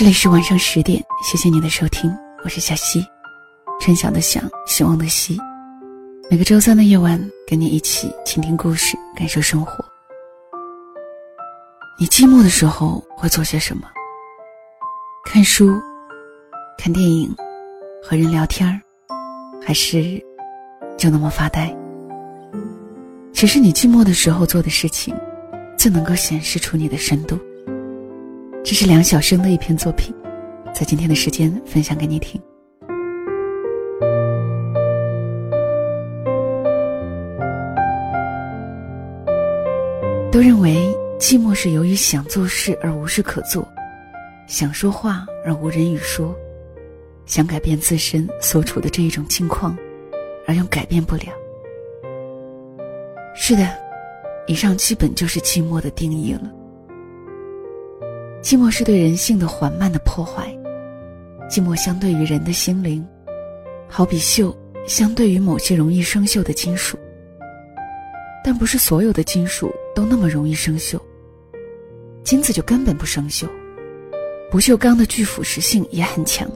这里是晚上十点，谢谢你的收听，我是小溪，春晓的晓，希望的希。每个周三的夜晚，跟你一起倾听故事，感受生活。你寂寞的时候会做些什么？看书、看电影、和人聊天儿，还是就那么发呆？其实你寂寞的时候做的事情，最能够显示出你的深度。这是梁晓声的一篇作品，在今天的时间分享给你听。都认为寂寞是由于想做事而无事可做，想说话而无人语说，想改变自身所处的这一种境况，而又改变不了。是的，以上基本就是寂寞的定义了。寂寞是对人性的缓慢的破坏，寂寞相对于人的心灵，好比锈相对于某些容易生锈的金属。但不是所有的金属都那么容易生锈。金子就根本不生锈，不锈钢的具腐蚀性也很强。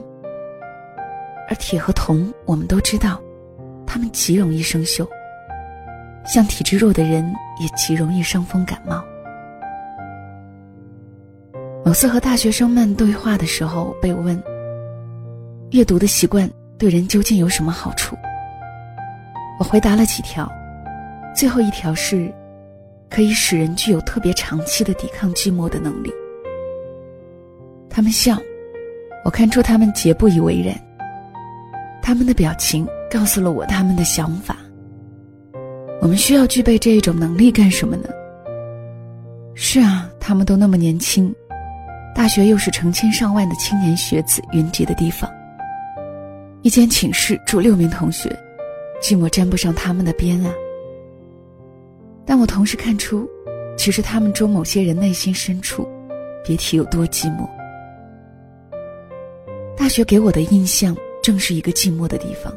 而铁和铜，我们都知道，它们极容易生锈。像体质弱的人，也极容易伤风感冒。某次和大学生们对话的时候，被问：“阅读的习惯对人究竟有什么好处？”我回答了几条，最后一条是，可以使人具有特别长期的抵抗寂寞的能力。他们笑，我看出他们绝不以为然。他们的表情告诉了我他们的想法。我们需要具备这一种能力干什么呢？是啊，他们都那么年轻。大学又是成千上万的青年学子云集的地方。一间寝室住六名同学，寂寞沾不上他们的边啊。但我同时看出，其实他们中某些人内心深处，别提有多寂寞。大学给我的印象正是一个寂寞的地方。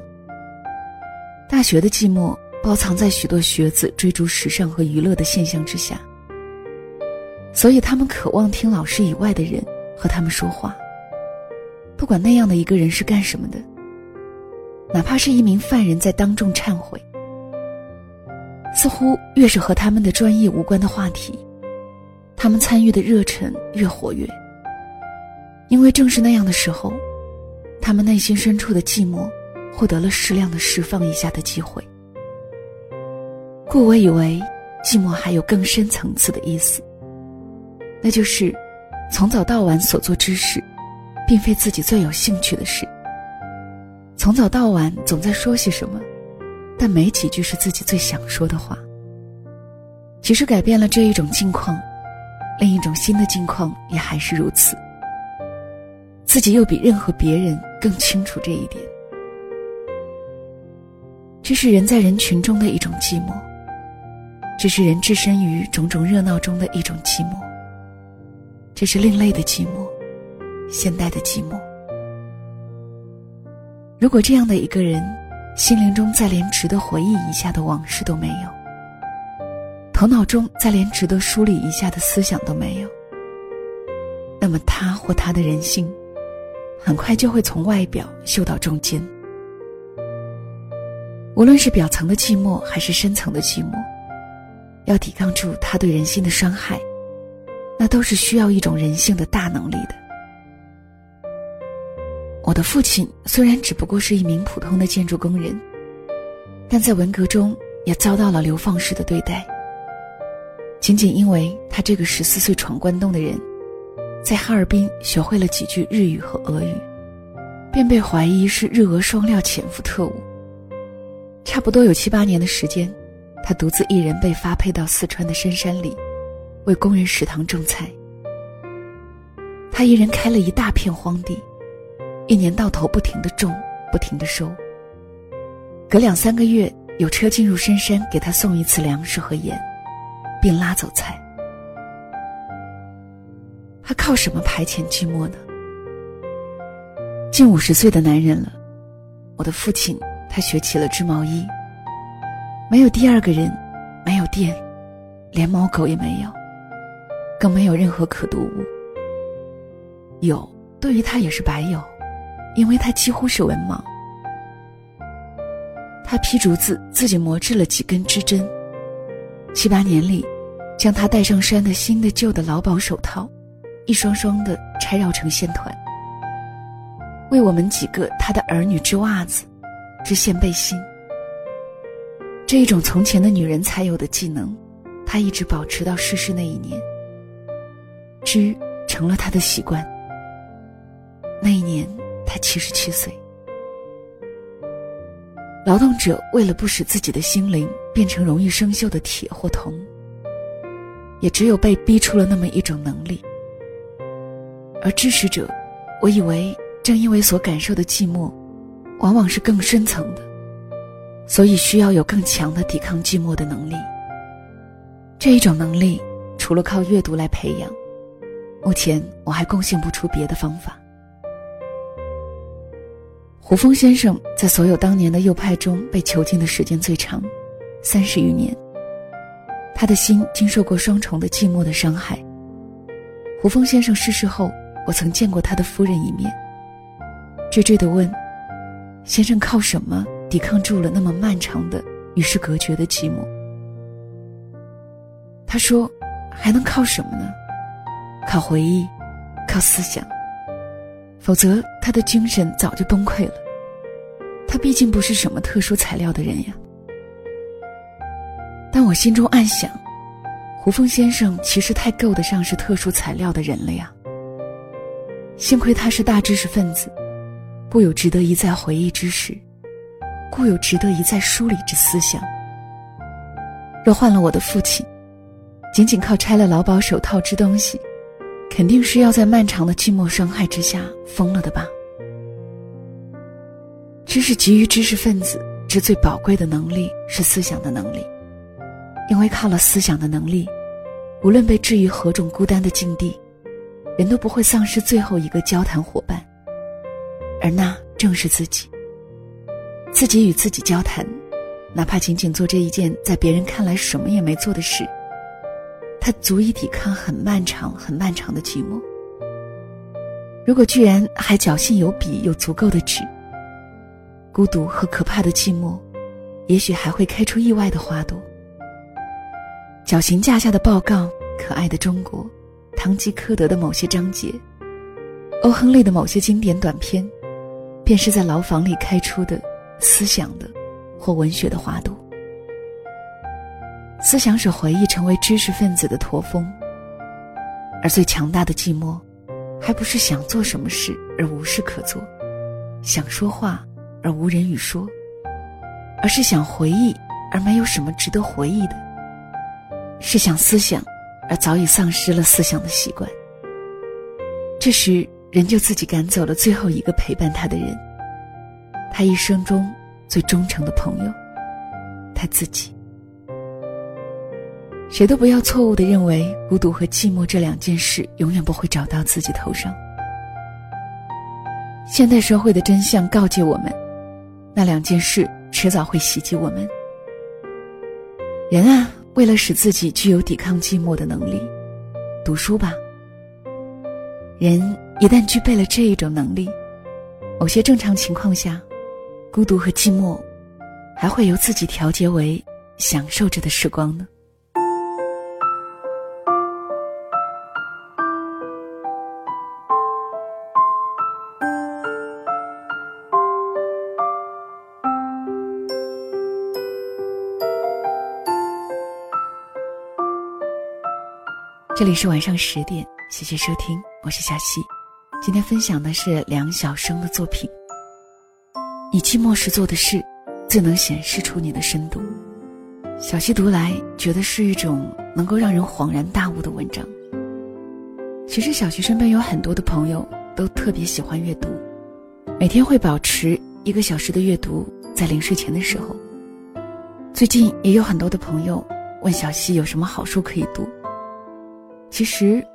大学的寂寞包藏在许多学子追逐时尚和娱乐的现象之下。所以，他们渴望听老师以外的人和他们说话。不管那样的一个人是干什么的，哪怕是一名犯人在当众忏悔，似乎越是和他们的专业无关的话题，他们参与的热忱越活跃。因为正是那样的时候，他们内心深处的寂寞获得了适量的释放一下的机会。故我以为，寂寞还有更深层次的意思。那就是，从早到晚所做之事，并非自己最有兴趣的事。从早到晚总在说些什么，但没几句是自己最想说的话。其实改变了这一种境况，另一种新的境况也还是如此。自己又比任何别人更清楚这一点。这是人在人群中的一种寂寞，这是人置身于种种热闹中的一种寂寞。这是另类的寂寞，现代的寂寞。如果这样的一个人，心灵中再连值得回忆一下的往事都没有，头脑中再连值得梳理一下的思想都没有，那么他或他的人性，很快就会从外表锈到中间。无论是表层的寂寞，还是深层的寂寞，要抵抗住他对人心的伤害。那都是需要一种人性的大能力的。我的父亲虽然只不过是一名普通的建筑工人，但在文革中也遭到了流放式的对待。仅仅因为他这个十四岁闯关东的人，在哈尔滨学会了几句日语和俄语，便被怀疑是日俄双料潜伏特务。差不多有七八年的时间，他独自一人被发配到四川的深山里。为工人食堂种菜，他一人开了一大片荒地，一年到头不停的种，不停的收。隔两三个月，有车进入深山，给他送一次粮食和盐，并拉走菜。他靠什么排遣寂寞呢？近五十岁的男人了，我的父亲，他学起了织毛衣。没有第二个人，没有电，连猫狗也没有。更没有任何可读物。有，对于他也是白有，因为他几乎是文盲。他劈竹子，自己磨制了几根织针。七八年里，将他带上山的新的旧的劳保手套，一双双的拆绕成线团，为我们几个他的儿女织袜子，织线背心。这一种从前的女人才有的技能，她一直保持到逝世那一年。诗成了他的习惯。那一年，他七十七岁。劳动者为了不使自己的心灵变成容易生锈的铁或铜，也只有被逼出了那么一种能力。而知识者，我以为正因为所感受的寂寞，往往是更深层的。所以需要有更强的抵抗寂寞的能力。这一种能力，除了靠阅读来培养，目前我还贡献不出别的方法。胡风先生在所有当年的右派中被囚禁的时间最长，三十余年。他的心经受过双重的寂寞的伤害。胡风先生逝世后，我曾见过他的夫人一面，惴惴地问：“先生靠什么？”抵抗住了那么漫长的与世隔绝的寂寞。他说：“还能靠什么呢？靠回忆，靠思想。否则，他的精神早就崩溃了。他毕竟不是什么特殊材料的人呀。”但我心中暗想，胡风先生其实太够得上是特殊材料的人了呀。幸亏他是大知识分子，故有值得一再回忆之时。故有值得一再梳理之思想。若换了我的父亲，仅仅靠拆了劳保手套吃东西，肯定是要在漫长的寂寞伤害之下疯了的吧？知识给予知识分子之最宝贵的能力是思想的能力，因为靠了思想的能力，无论被置于何种孤单的境地，人都不会丧失最后一个交谈伙伴，而那正是自己。自己与自己交谈，哪怕仅仅做这一件在别人看来什么也没做的事，他足以抵抗很漫长、很漫长的寂寞。如果居然还侥幸有笔、有足够的纸，孤独和可怕的寂寞，也许还会开出意外的花朵。绞刑架下的报告、可爱的中国、堂吉诃德的某些章节、欧亨利的某些经典短篇，便是在牢房里开出的。思想的，或文学的花朵。思想使回忆成为知识分子的驼峰。而最强大的寂寞，还不是想做什么事而无事可做，想说话而无人与说，而是想回忆而没有什么值得回忆的，是想思想而早已丧失了思想的习惯。这时，人就自己赶走了最后一个陪伴他的人。他一生中最忠诚的朋友，他自己。谁都不要错误的认为孤独和寂寞这两件事永远不会找到自己头上。现代社会的真相告诫我们，那两件事迟早会袭击我们。人啊，为了使自己具有抵抗寂寞的能力，读书吧。人一旦具备了这一种能力，某些正常情况下。孤独和寂寞，还会由自己调节为享受着的时光呢。这里是晚上十点，谢谢收听，我是小溪。今天分享的是梁晓声的作品。你寂寞时做的事，最能显示出你的深度。小溪读来，觉得是一种能够让人恍然大悟的文章。其实小溪身边有很多的朋友都特别喜欢阅读，每天会保持一个小时的阅读，在临睡前的时候。最近也有很多的朋友问小溪有什么好书可以读。其实，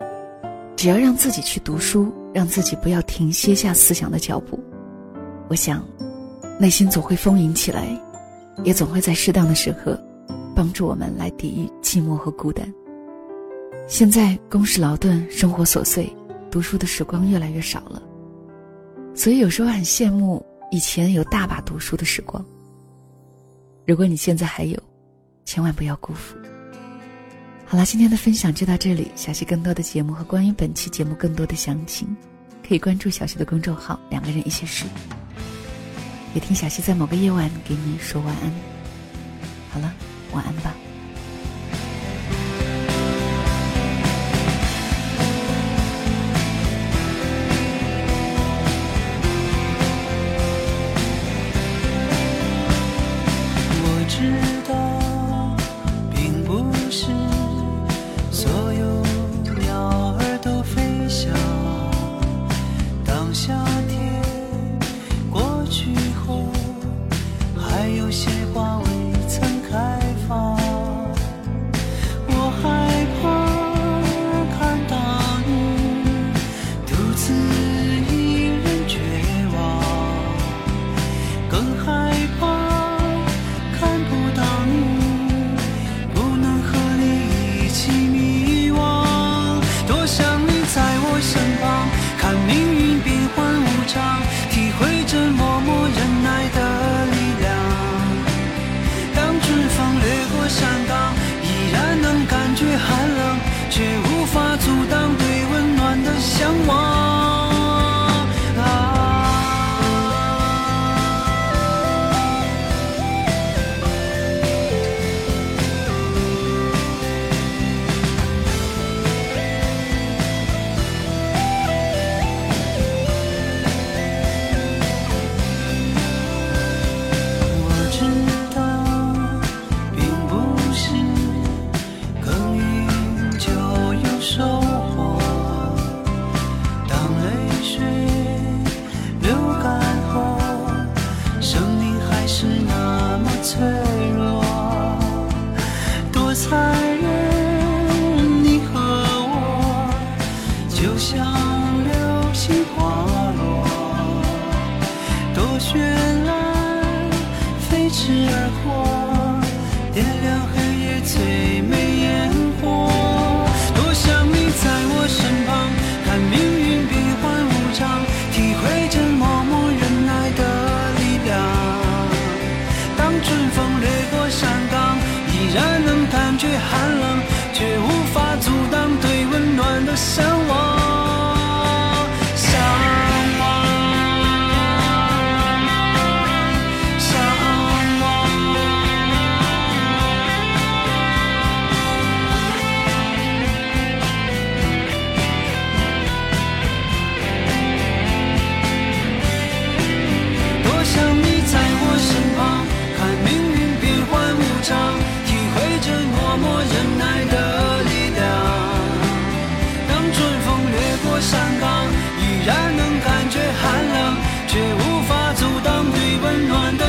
只要让自己去读书，让自己不要停歇下思想的脚步，我想。内心总会丰盈起来，也总会在适当的时刻，帮助我们来抵御寂寞和孤单。现在公事劳顿，生活琐碎，读书的时光越来越少了。所以有时候很羡慕以前有大把读书的时光。如果你现在还有，千万不要辜负。好了，今天的分享就到这里。小溪更多的节目和关于本期节目更多的详情，可以关注小溪的公众号“两个人一些事”。也听小溪在某个夜晚给你说晚安。好了，晚安吧。